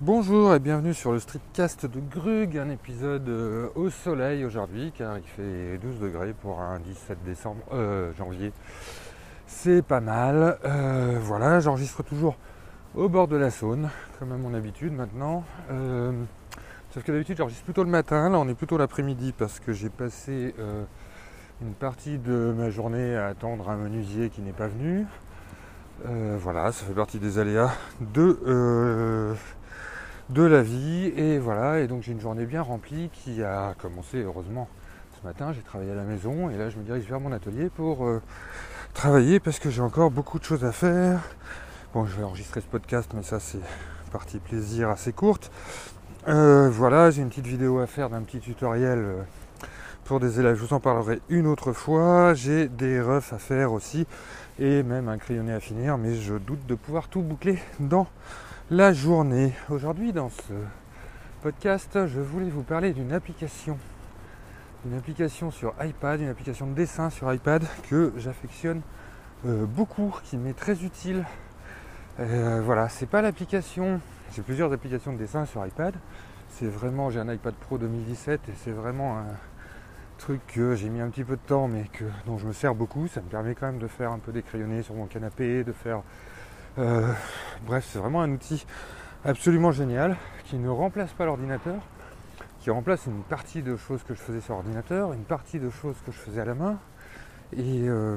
Bonjour et bienvenue sur le streetcast de Grug, un épisode euh, au soleil aujourd'hui car il fait 12 degrés pour un 17 décembre, euh, janvier. C'est pas mal. Euh, voilà, j'enregistre toujours au bord de la Saône, comme à mon habitude maintenant. Sauf que d'habitude j'enregistre plutôt le matin, là on est plutôt l'après-midi parce que j'ai passé une partie de ma journée à attendre un menuisier qui n'est pas venu. Voilà, ça fait partie des aléas de, de la vie. Et voilà, et donc j'ai une journée bien remplie qui a commencé heureusement ce matin. J'ai travaillé à la maison et là je me dirige vers mon atelier pour euh, travailler parce que j'ai encore beaucoup de choses à faire. Bon, je vais enregistrer ce podcast, mais ça c'est partie plaisir assez courte. Euh, voilà, j'ai une petite vidéo à faire d'un petit tutoriel euh, pour des élèves. Je vous en parlerai une autre fois. J'ai des refs à faire aussi et même un crayonné à finir, mais je doute de pouvoir tout boucler dans la journée. Aujourd'hui, dans ce podcast, je voulais vous parler d'une application. Une application sur iPad, une application de dessin sur iPad que j'affectionne euh, beaucoup, qui m'est très utile. Euh, voilà, c'est pas l'application. J'ai plusieurs applications de dessin sur iPad. C'est vraiment, j'ai un iPad Pro 2017 et c'est vraiment un truc que j'ai mis un petit peu de temps, mais que, dont je me sers beaucoup. Ça me permet quand même de faire un peu des crayonnés sur mon canapé, de faire. euh, bref, c'est vraiment un outil absolument génial qui ne remplace pas l'ordinateur, qui remplace une partie de choses que je faisais sur ordinateur, une partie de choses que je faisais à la main. Et euh,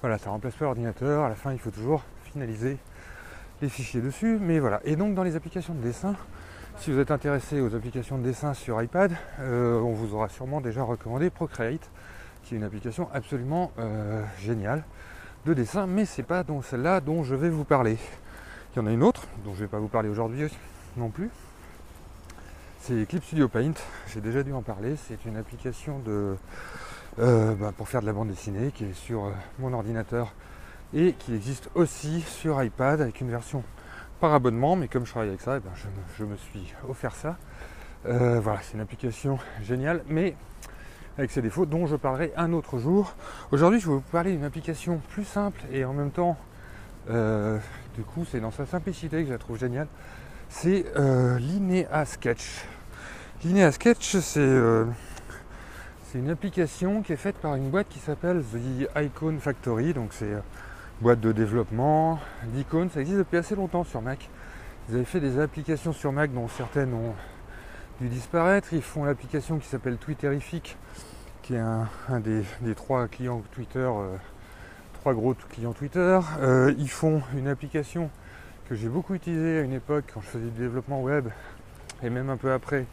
voilà, ça remplace pas l'ordinateur. À la fin, il faut toujours finaliser les fichiers dessus. Mais voilà. Et donc, dans les applications de dessin, si vous êtes intéressé aux applications de dessin sur iPad, euh, on vous aura sûrement déjà recommandé Procreate, qui est une application absolument euh, géniale de dessin, mais c'est pas celle-là dont je vais vous parler. Il y en a une autre dont je vais pas vous parler aujourd'hui non plus. C'est Clip Studio Paint. J'ai déjà dû en parler. C'est une application euh, bah, pour faire de la bande dessinée qui est sur mon ordinateur et qui existe aussi sur iPad avec une version par abonnement, mais comme je travaille avec ça, eh ben, je, me, suis offert ça. Euh, voilà, c'est une application géniale, mais avec ses défauts dont je parlerai un autre jour. Aujourd'hui, je vais vous parler d'une application plus simple et en même temps, euh, du coup, c'est dans sa simplicité que je la trouve géniale. C'est euh, Linea Sketch. Linea Sketch, c'est une application qui est faite par une boîte qui s'appelle The Icon Factory. Donc c'est boîte de développement d'icônes. Ça existe depuis assez longtemps sur Mac. Ils avaient fait des applications sur Mac dont certaines ont dû disparaître. Ils font l'application qui s'appelle Twitterific, qui est un, des, trois clients Twitter, euh, trois gros clients Twitter. Euh, ils font une application que j'ai beaucoup utilisée à une époque quand je faisais du développement web et même un peu après,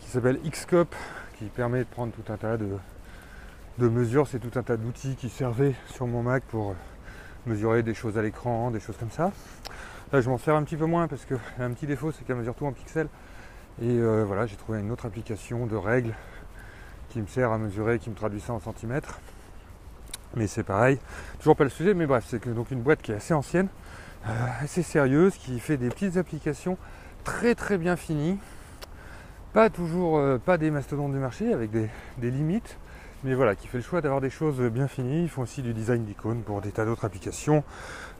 qui s'appelle Xcop, qui permet de prendre tout un tas de mesures. C'est tout un tas d'outils qui servaient sur mon Mac pour mesurer des choses à l'écran, des choses comme ça. Là, je m'en sers un petit peu moins parce que un petit défaut, c'est qu'elle mesure tout en pixels. Et euh, voilà, j'ai trouvé une autre application de règles qui me sert à mesurer, qui me traduit ça en centimètres. Mais c'est pareil, toujours pas le sujet, mais bref, c'est donc une boîte qui est assez ancienne, euh, assez sérieuse, qui fait des petites applications très très bien finies. Pas toujours, euh, pas des mastodontes du marché avec des, des limites, mais voilà, qui fait le choix d'avoir des choses bien finies. Ils font aussi du design d'icônes pour des tas d'autres applications.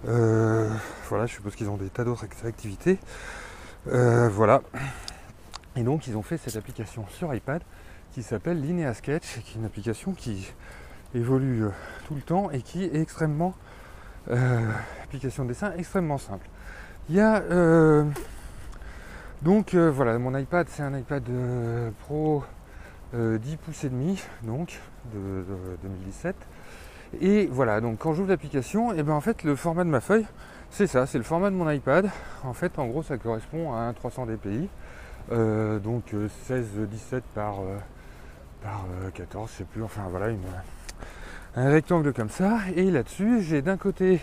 Euh, voilà, je suppose qu'ils ont des tas d'autres activités. Euh, voilà. Et donc ils ont fait cette application sur iPad qui s'appelle Linea Sketch, qui est une application qui évolue euh, tout le temps et qui est extrêmement application de dessin extrêmement simple. Il y a donc voilà mon iPad c'est un iPad Pro euh, 10 pouces et demi donc de, de 2017 et voilà donc quand j'ouvre l'application et ben en fait le format de ma feuille c'est ça c'est le format de mon iPad. En fait en gros ça correspond à un 300 dpi euh, donc 16 17 par euh, par euh, 14 je sais plus enfin voilà un rectangle comme ça. Et là-dessus j'ai d'un côté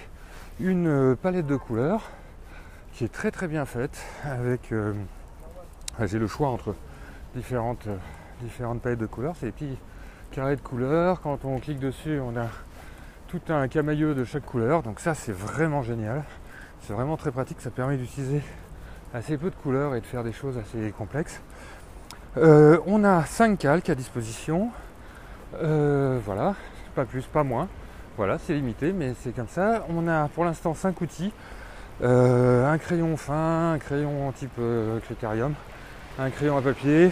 une euh, palette de couleurs qui est très très bien faite avec euh, j'ai le choix entre différentes euh, différentes palettes de couleurs c'est des petits carrés de couleurs. Quand on clique dessus on a tout un camailleux de chaque couleur. Donc ça c'est vraiment génial. C'est vraiment très pratique. Ça permet d'utiliser assez peu de couleurs et de faire des choses assez complexes. Euh, on a 5 calques à disposition. Euh, voilà. Pas plus, pas moins. Voilà, c'est limité, mais c'est comme ça. On a pour l'instant 5 outils. euh, un crayon fin, un crayon type critérium, un crayon à papier,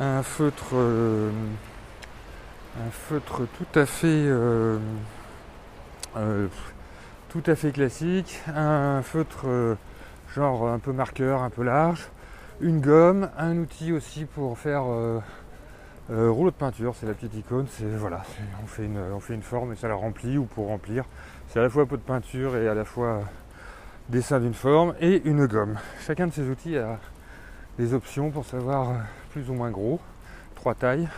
un feutre, euh, un feutre tout à fait, tout à fait classique, un feutre genre un peu marqueur, un peu large, une gomme, un outil aussi pour faire rouleau de peinture, c'est la petite icône, c'est voilà, on fait, une, on fait une forme et ça la remplit ou pour remplir. C'est à la fois pot de peinture et à la fois dessin d'une forme et une gomme. Chacun de ces outils a des options pour savoir plus ou moins gros, trois tailles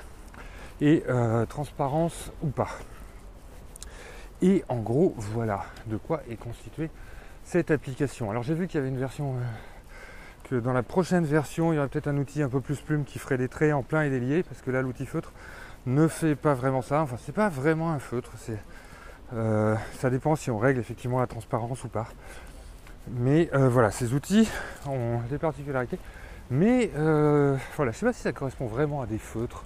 et euh, transparence ou pas. Et en gros, voilà de quoi est constituée cette application. Alors j'ai vu qu'il y avait une version, euh, que dans la prochaine version, il y aurait peut-être un outil un peu plus plume qui ferait des traits en plein et délié, parce que là l'outil feutre ne fait pas vraiment ça. Enfin, c'est pas vraiment un feutre, euh, ça dépend si on règle effectivement la transparence ou pas. Mais voilà, ces outils ont des particularités. Mais euh, voilà, je ne sais pas si ça correspond vraiment à des feutres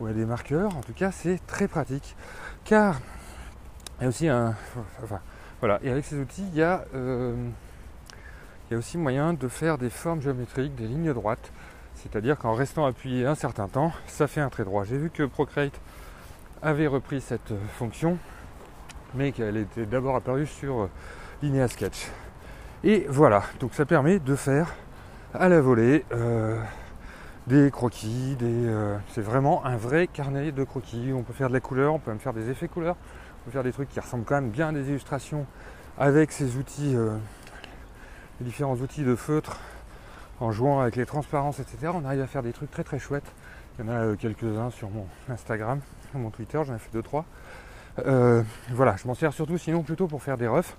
ou à des marqueurs. En tout cas, c'est très pratique. Car il y a aussi un. Voilà, et avec ces outils, il y a, euh, il y a aussi moyen de faire des formes géométriques, des lignes droites. C'est-à-dire qu'en restant appuyé un certain temps, ça fait un trait droit. J'ai vu que Procreate avait repris cette fonction, mais qu'elle était d'abord apparue sur Linear Sketch. Et voilà, donc ça permet de faire à la volée euh, des croquis, des, euh, c'est vraiment un vrai carnet de croquis. On peut faire de la couleur, on peut même faire des effets couleurs, on peut faire des trucs qui ressemblent quand même bien à des illustrations avec ces outils, euh, les différents outils de feutre, en jouant avec les transparences, etc. On arrive à faire des trucs très très chouettes. Il y en a quelques-uns sur mon Instagram, sur mon Twitter, j'en ai fait deux trois. voilà, je m'en sers surtout sinon plutôt pour faire des refs.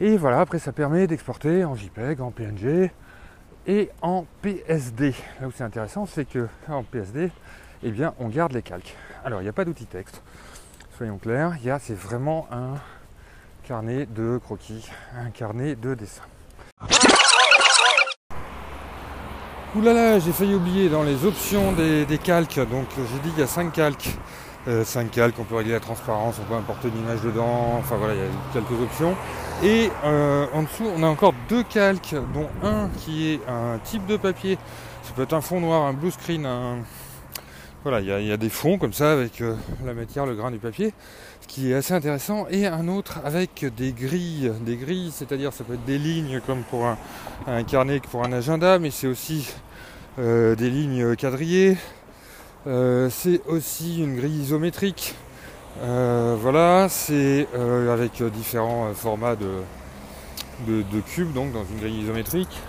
Et voilà, après ça permet d'exporter en JPEG, en PNG et en PSD. Là où c'est intéressant, c'est que en PSD, eh bien, on garde les calques. Alors, il n'y a pas d'outil texte, soyons clairs, il y a, c'est vraiment un carnet de croquis, un carnet de dessin. Oulala, j'ai failli oublier dans les options des, calques, donc j'ai dit qu'il y a 5 calques. 5 euh, calques, on peut régler la transparence, on peut importer une image dedans, enfin voilà, il y a quelques options. Et euh, en dessous, on a encore deux calques, dont un qui est un type de papier. Ça peut être un fond noir, un blue screen. Voilà, il y, a, des fonds comme ça avec euh, la matière, le grain du papier, ce qui est assez intéressant. Et un autre avec des grilles, des grilles, c'est-à-dire ça peut être des lignes comme pour un, carnet, pour un agenda, mais c'est aussi des lignes quadrillées. C'est aussi une grille isométrique euh, voilà, c'est euh, avec euh, différents formats de, de, cubes, donc dans une grille isométrique.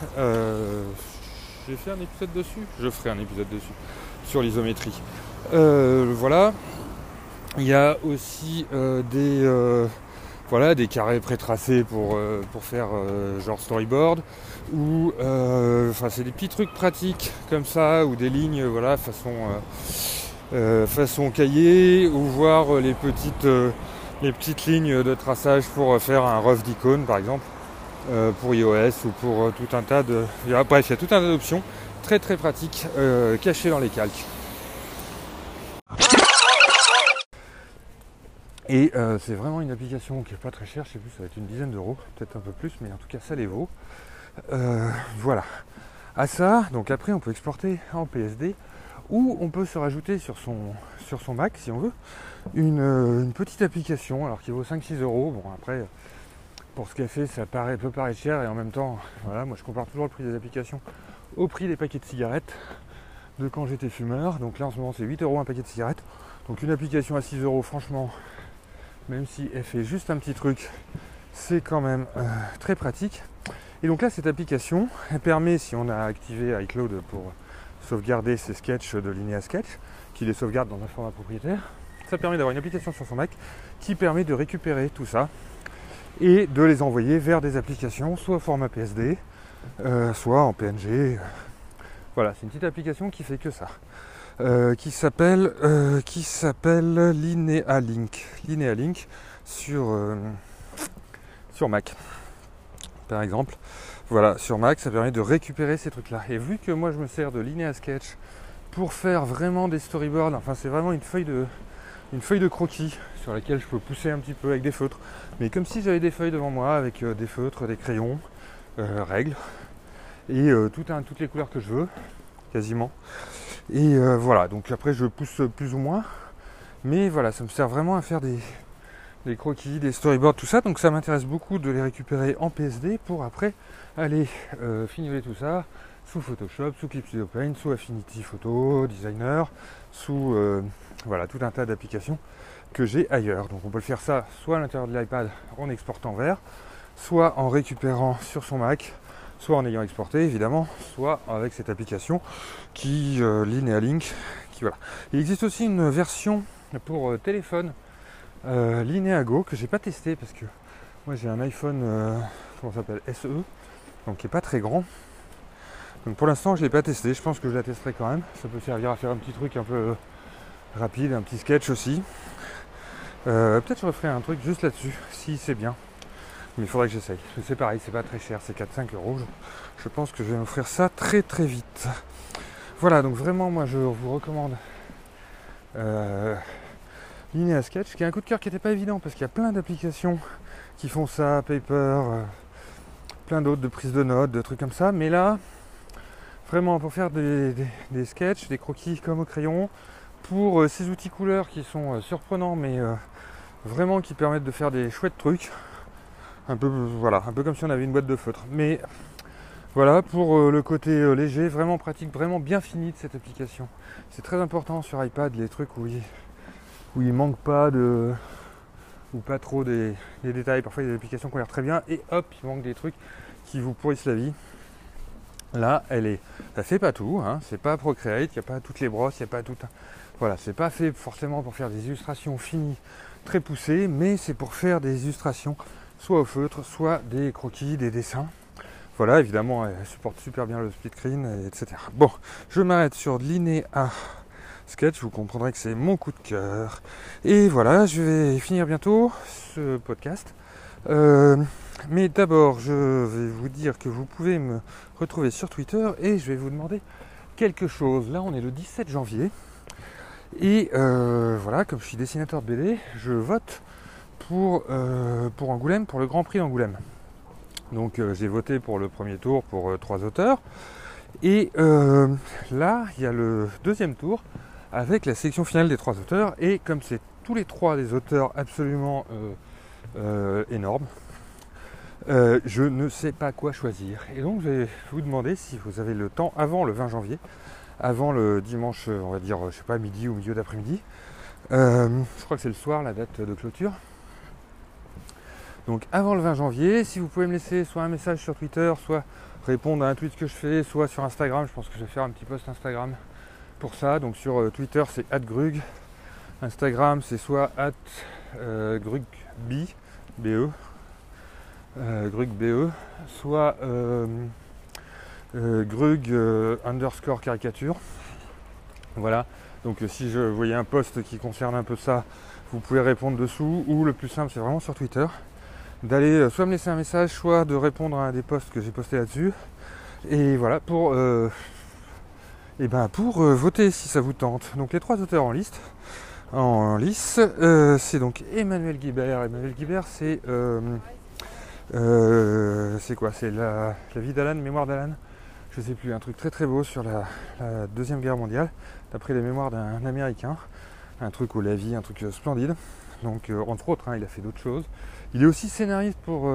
J'ai fait un épisode dessus, je ferai un épisode dessus, sur l'isométrie. voilà, il y a aussi des, voilà, des carrés pré-tracés pour, pour faire genre storyboard ou enfin c'est des petits trucs pratiques comme ça ou des lignes voilà façon euh, façon cahier ou voir les petites, euh, les petites lignes de traçage pour faire un rough d'icône par exemple euh, pour iOS ou pour tout un tas de. Bref, il y a tout un tas d'options très très pratiques cachées dans les calques. Et c'est vraiment une application qui est pas très chère, je sais plus, ça va être une dizaine d'euros, peut-être un peu plus, mais en tout cas ça les vaut. Voilà. À ça, donc après on peut exporter en PSD ou on peut se rajouter sur son, sur son Mac, si on veut, euh, une, petite application, alors qui vaut 5-6 euros. Bon, après, pour ce qu'elle fait, ça peut paraître cher, et en même temps, voilà, moi je compare toujours le prix des applications au prix des paquets de cigarettes de quand j'étais fumeur. Donc là, en ce moment, c'est 8 euros un paquet de cigarettes. Donc une application à 6 euros, franchement, même si elle fait juste un petit truc, c'est quand même euh, très pratique. Et donc là, cette application, elle permet, si on a activé iCloud pour sauvegarder ses sketchs de Linéa Sketch, qui les sauvegarde dans un format propriétaire. Ça permet d'avoir une application sur son Mac qui permet de récupérer tout ça et de les envoyer vers des applications, soit au format PSD, euh, soit en PNG. Voilà, c'est une petite application qui fait que ça. Euh, qui s'appelle euh, qui s'appelle Linéa Link. Linéa Link sur, sur Mac. Par exemple. Voilà, sur Mac, ça permet de récupérer ces trucs-là. Et vu que moi je me sers de Linear Sketch pour faire vraiment des storyboards, enfin c'est vraiment une feuille de, une feuille de croquis sur laquelle je peux pousser un petit peu avec des feutres. Mais comme si j'avais des feuilles devant moi avec euh, des feutres, des crayons, euh, règles et tout un, toutes les couleurs que je veux, quasiment. Et voilà, donc après je pousse plus ou moins. Mais voilà, ça me sert vraiment à faire des, des croquis, des storyboards, tout ça. Donc ça m'intéresse beaucoup de les récupérer en PSD pour après aller euh, finiler tout ça sous Photoshop, sous Clip Studio Paint, sous Affinity Photo, Designer, sous euh, voilà tout un tas d'applications que j'ai ailleurs. Donc on peut le faire ça soit à l'intérieur de l'iPad en exportant vers, soit en récupérant sur son Mac, soit en ayant exporté évidemment, soit avec cette application qui euh, Linealink. Qui, voilà. Il existe aussi une version pour euh, téléphone euh, Lineago que j'ai pas testé parce que moi j'ai un iPhone euh, comment s'appelle SE donc qui est pas très grand. Donc pour l'instant je l'ai pas testé, je pense que je la testerai quand même. Ça peut servir à faire un petit truc un peu rapide, un petit sketch aussi. Euh, peut-être je referai un truc juste là-dessus, si c'est bien. Mais il faudrait que j'essaye. C'est pareil, c'est pas très cher, c'est 4-5 euros. Je pense que je vais m'offrir ça très très vite. Voilà, donc vraiment moi je vous recommande euh, Linea Sketch, qui est un coup de cœur qui n'était pas évident parce qu'il y a plein d'applications qui font ça, Paper, euh, plein d'autres de prise de notes, de trucs comme ça. Mais là, vraiment pour faire des, sketchs, des croquis comme au crayon, pour euh, ces outils couleurs qui sont euh, surprenants mais vraiment qui permettent de faire des chouettes trucs. Un peu, voilà, un peu comme si on avait une boîte de feutre. Mais voilà, pour le côté léger, vraiment pratique, vraiment bien fini de cette application. C'est très important sur iPad, les trucs où il, où il manque pas de ou pas trop des, détails. Parfois il y a des applications qui ont l'air très bien et hop, il manque des trucs qui vous pourrissent la vie. Là, elle est. Ça fait pas tout, hein, c'est pas Procreate, il n'y a pas toutes les brosses, il n'y a pas tout. Voilà, c'est pas fait forcément pour faire des illustrations finies, très poussées, mais c'est pour faire des illustrations soit au feutre, soit des croquis, des dessins. Voilà, évidemment, elle supporte super bien le split screen, etc. Bon, je m'arrête sur l'inéa sketch, vous comprendrez que c'est mon coup de cœur. Et voilà, je vais finir bientôt ce podcast. Euh, mais d'abord, je vais vous dire que vous pouvez me retrouver sur Twitter et je vais vous demander quelque chose. Là, on est le 17 janvier. Et euh, voilà, comme je suis dessinateur de BD, je vote pour, euh, pour Angoulême, pour le Grand Prix d'Angoulême. Donc j'ai voté pour le premier tour pour trois auteurs. Et là, il y a le deuxième tour avec la sélection finale des trois auteurs. Et comme c'est tous les trois des auteurs absolument euh, euh, énormes, euh, je ne sais pas quoi choisir. Et donc je vais vous demander si vous avez le temps avant le 20 janvier, avant le dimanche, on va dire, je sais pas, midi ou milieu d'après-midi. je crois que c'est le soir la date de clôture. Donc avant le 20 janvier, si vous pouvez me laisser soit un message sur Twitter, soit répondre à un tweet que je fais, soit sur Instagram, je pense que je vais faire un petit post Instagram pour ça. Donc sur euh, Twitter c'est @grug, Instagram c'est soit euh, @grugb, BE, euh, soit grug underscore caricature. Voilà. Donc si je voyais un post qui concerne un peu ça, vous pouvez répondre dessous. Ou le plus simple c'est vraiment sur Twitter. D'aller soit me laisser un message, soit de répondre à des posts que j'ai postés là-dessus. Et voilà, pour eh ben pour euh, voter si ça vous tente. Donc les trois auteurs en liste, en, lice, euh, c'est donc Emmanuel Guibert. Emmanuel Guibert, c'est euh, c'est quoi? C'est la, vie d'Alan, mémoire d'Alan. Je sais plus, un truc très très beau sur la, deuxième guerre mondiale, d'après les mémoires d'un Américain. Un truc où la vie, un truc splendide. Donc entre autres, hein, il a fait d'autres choses. Il est aussi scénariste pour,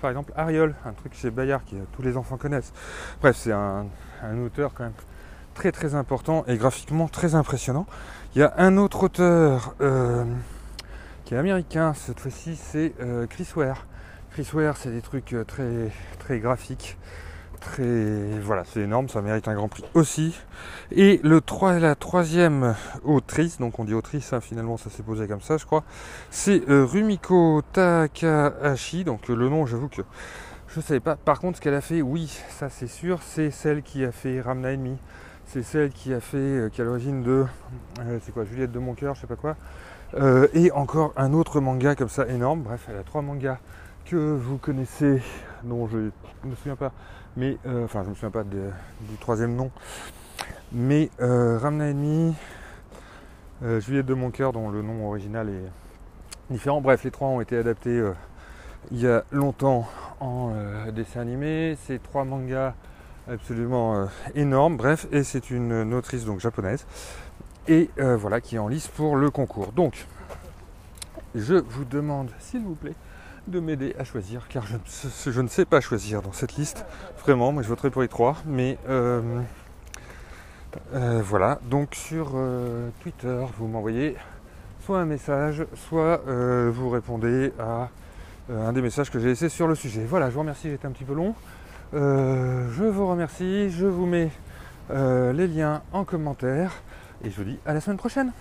par exemple, Ariol, un truc chez Bayard que tous les enfants connaissent. Bref, c'est un auteur quand même très important et graphiquement très impressionnant. Il y a un autre auteur euh, qui est américain, cette fois-ci c'est euh, Chris Ware. Chris Ware c'est des trucs euh, très très graphiques, voilà c'est énorme, ça mérite un grand prix aussi. Et le 3, la troisième autrice, donc on dit autrice hein, finalement ça s'est posé comme ça je crois, c'est Rumiko Takahashi, donc le nom j'avoue que je ne savais pas. Par contre, ce qu'elle a fait, oui, ça c'est sûr, c'est celle qui a fait Ramna Enemy, c'est celle qui a fait, euh, qui à l'origine de, euh, c'est quoi, Juliette de mon cœur, je sais pas quoi. Euh, et encore un autre manga comme ça énorme. Bref, elle a trois mangas que vous connaissez, dont je ne me souviens pas, mais enfin je me souviens pas du troisième nom. Mais Ramna Enemy, euh, Juliette de Moncoeur, dont le nom original est différent. Bref, les trois ont été adaptés euh, il y a longtemps en euh, dessin animé. C'est trois mangas absolument énormes. Bref, et c'est une autrice donc japonaise. Et voilà, qui est en lice pour le concours. Donc, je vous demande, s'il vous plaît, de m'aider à choisir, car je, ne sais pas choisir dans cette liste. Vraiment, moi je voterai pour les trois, mais euh, voilà, donc sur euh, Twitter, vous m'envoyez soit un message, soit euh, vous répondez à un des messages que j'ai laissé sur le sujet. Voilà, je vous remercie, j'étais un petit peu long. Je vous remercie, je vous mets les liens en commentaire et je vous dis à la semaine prochaine.